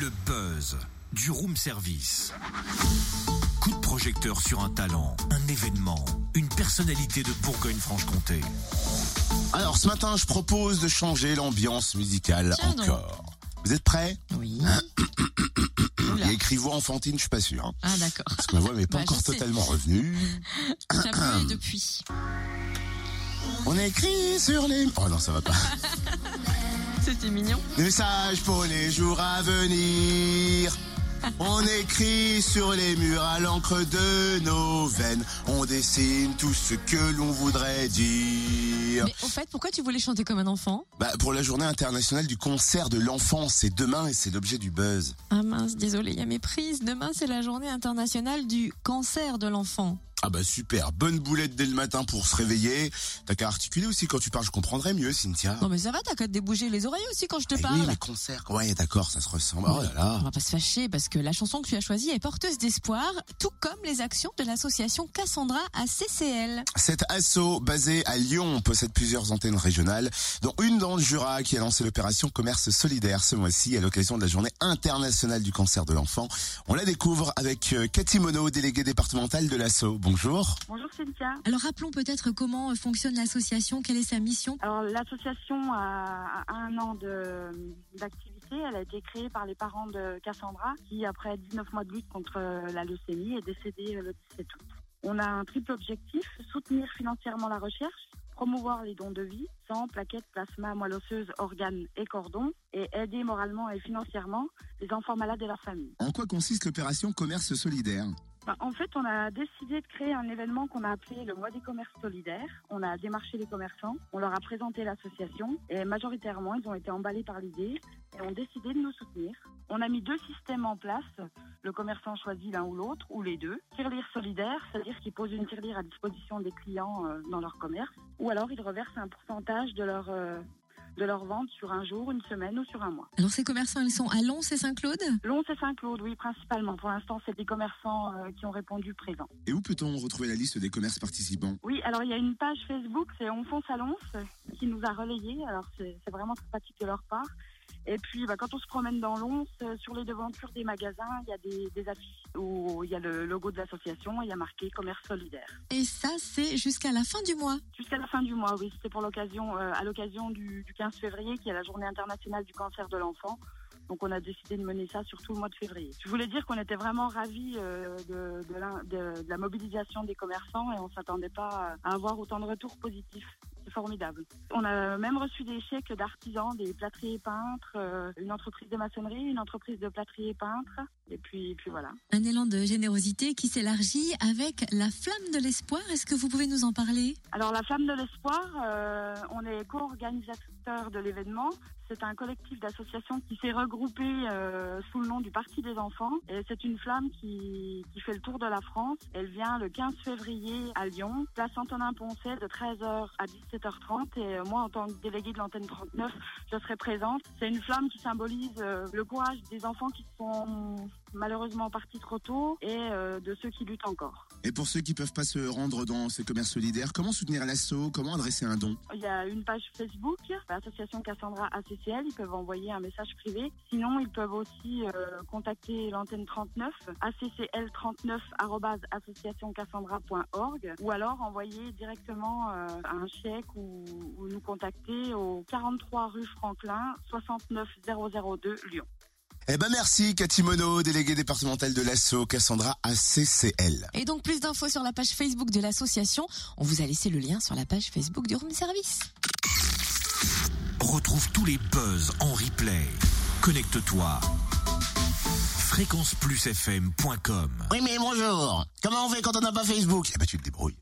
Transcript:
Le buzz du room service. Coup de projecteur sur un talent, un événement, une personnalité de Bourgogne-Franche-Comté. Alors ce matin, je propose de changer l'ambiance musicale Tiens donc. encore. Vous êtes prêts Oui. Il y a écrit voix enfantine, je suis pas sûr. hein. Ah d'accord. Parce que ma voix n'est pas Bah, je encore sais. totalement revenue. Depuis? On écrit sur les... Oh non, ça va pas. C'était mignon. Des messages pour les jours à venir. On écrit sur les murs à l'encre de nos veines. On dessine tout ce que l'on voudrait dire. Mais au fait, pourquoi tu voulais chanter comme un enfant? Bah, pour la journée internationale du concert de l'enfant, c'est demain et c'est l'objet du buzz. Ah mince, désolé, il y a mes prises. Demain, c'est la journée internationale du cancer de l'enfant. Ah bah super, bonne boulette dès le matin pour se réveiller. T'as qu'à articuler aussi quand tu parles, je comprendrais mieux, Cynthia. Non mais ça va, t'as qu'à te débouger les oreilles aussi quand je te Eh parle. oui, les concerts. Ouais, d'accord, ça se ressemble. Oh là là. On va pas se fâcher parce que la chanson que tu as choisie est porteuse d'espoir, tout comme les actions de l'association Cassandra à CCL. Cet asso basé à Lyon possède plusieurs antennes régionales, dont une dans le Jura qui a lancé l'opération Commerce Solidaire ce mois-ci à l'occasion de la journée internationale du cancer de l'enfant. On la découvre avec euh, Cathy Monod, déléguée départementale de l'asso. Bonjour. Bonjour Cynthia. Alors rappelons peut-être comment fonctionne l'association, quelle est sa mission? Alors l'association a un an de- d'activité. Elle a été créée par les parents de Cassandra qui, après 19 mois de lutte contre euh, la leucémie, est décédée euh, le 17 août. On a un triple objectif, soutenir financièrement la recherche, promouvoir les dons de vie, sang, plaquettes, plasma, moelle osseuse, organes et cordons, et aider moralement et financièrement les enfants malades et leurs familles. En quoi consiste l'opération Commerce Solidaire? En fait, on a décidé de créer un événement qu'on a appelé le mois des commerces solidaires. On a démarché les commerçants, on leur a présenté l'association et majoritairement, ils ont été emballés par l'idée et ont décidé de nous soutenir. On a mis deux systèmes en place. Le commerçant choisit l'un ou l'autre, ou les deux. Tirelire solidaire, c'est-à-dire qu'ils posent une tirelire à disposition des clients euh, dans leur commerce, ou alors ils reversent un pourcentage de leur, euh, de leur vente sur un jour, une semaine ou sur un mois. Alors ces commerçants, ils sont à Lons et Saint-Claude? Lons et Saint-Claude, oui, principalement. Pour l'instant, c'est des commerçants euh, qui ont répondu présents. Et où peut-on retrouver la liste des commerces participants? Oui, alors il y a une page Facebook, c'est On fonce à Lons, qui nous a relayés. Alors c'est c'est vraiment sympathique de leur part. Et puis bah, quand on se promène dans Lons, euh, sur les devantures des magasins, il y a des, des affiches où il y a le logo de l'association et il y a marqué commerce solidaire. Et ça, c'est jusqu'à la fin du mois. Jusqu'à la fin du mois, oui, c'était pour l'occasion, euh, à l'occasion du, du 15 février, qui est la journée internationale du cancer de l'enfant. Donc on a décidé de mener ça sur tout le mois de février. Je voulais dire qu'on était vraiment ravis euh, de, de l'in- de- de la mobilisation des commerçants et on s'attendait pas à avoir autant de retours positifs. Formidable. On a même reçu des chèques d'artisans, des plâtriers peintres, euh, une entreprise de maçonnerie, une entreprise de plâtriers peintres. Et puis, puis voilà. Un élan de générosité qui s'élargit avec la flamme de l'espoir. Est-ce que vous pouvez nous en parler? Alors la Flamme de l'Espoir, euh, on est co-organisateur de l'événement. C'est un collectif d'associations qui s'est regroupé euh, sous le nom du Parti des enfants. Et c'est une flamme qui, fait le tour de la France. Elle vient le 15 février à Lyon, place Antonin-Poncet de 13h à 17h30. Et euh, moi, en tant que déléguée de l'antenne 39, je serai présente. C'est une flamme qui symbolise euh, le courage des enfants qui sont malheureusement partis trop tôt et euh, de ceux qui luttent encore. Et pour ceux qui peuvent pas se rendre dans ces commerces solidaires, comment soutenir l'asso Comment adresser un don? Il y a une page Facebook, l'association Cassandra ACCL, ils peuvent envoyer un message privé. Sinon, ils peuvent aussi euh, contacter l'antenne 39, accl39 associationcassandra.org ou alors envoyer directement euh, un chèque ou, ou nous contacter au 43 rue Franklin, 69002 Lyon. Eh ben merci Cathy Monod, déléguée départementale de l'asso Cassandra ACCL. Et donc plus d'infos sur la page Facebook de l'association. On vous a laissé le lien sur la page Facebook du Room Service. Retrouve tous les buzz en replay. Connecte-toi. fréquenceplusfm.com Oui mais bonjour, comment on fait quand on n'a pas Facebook? Eh ben tu te débrouilles.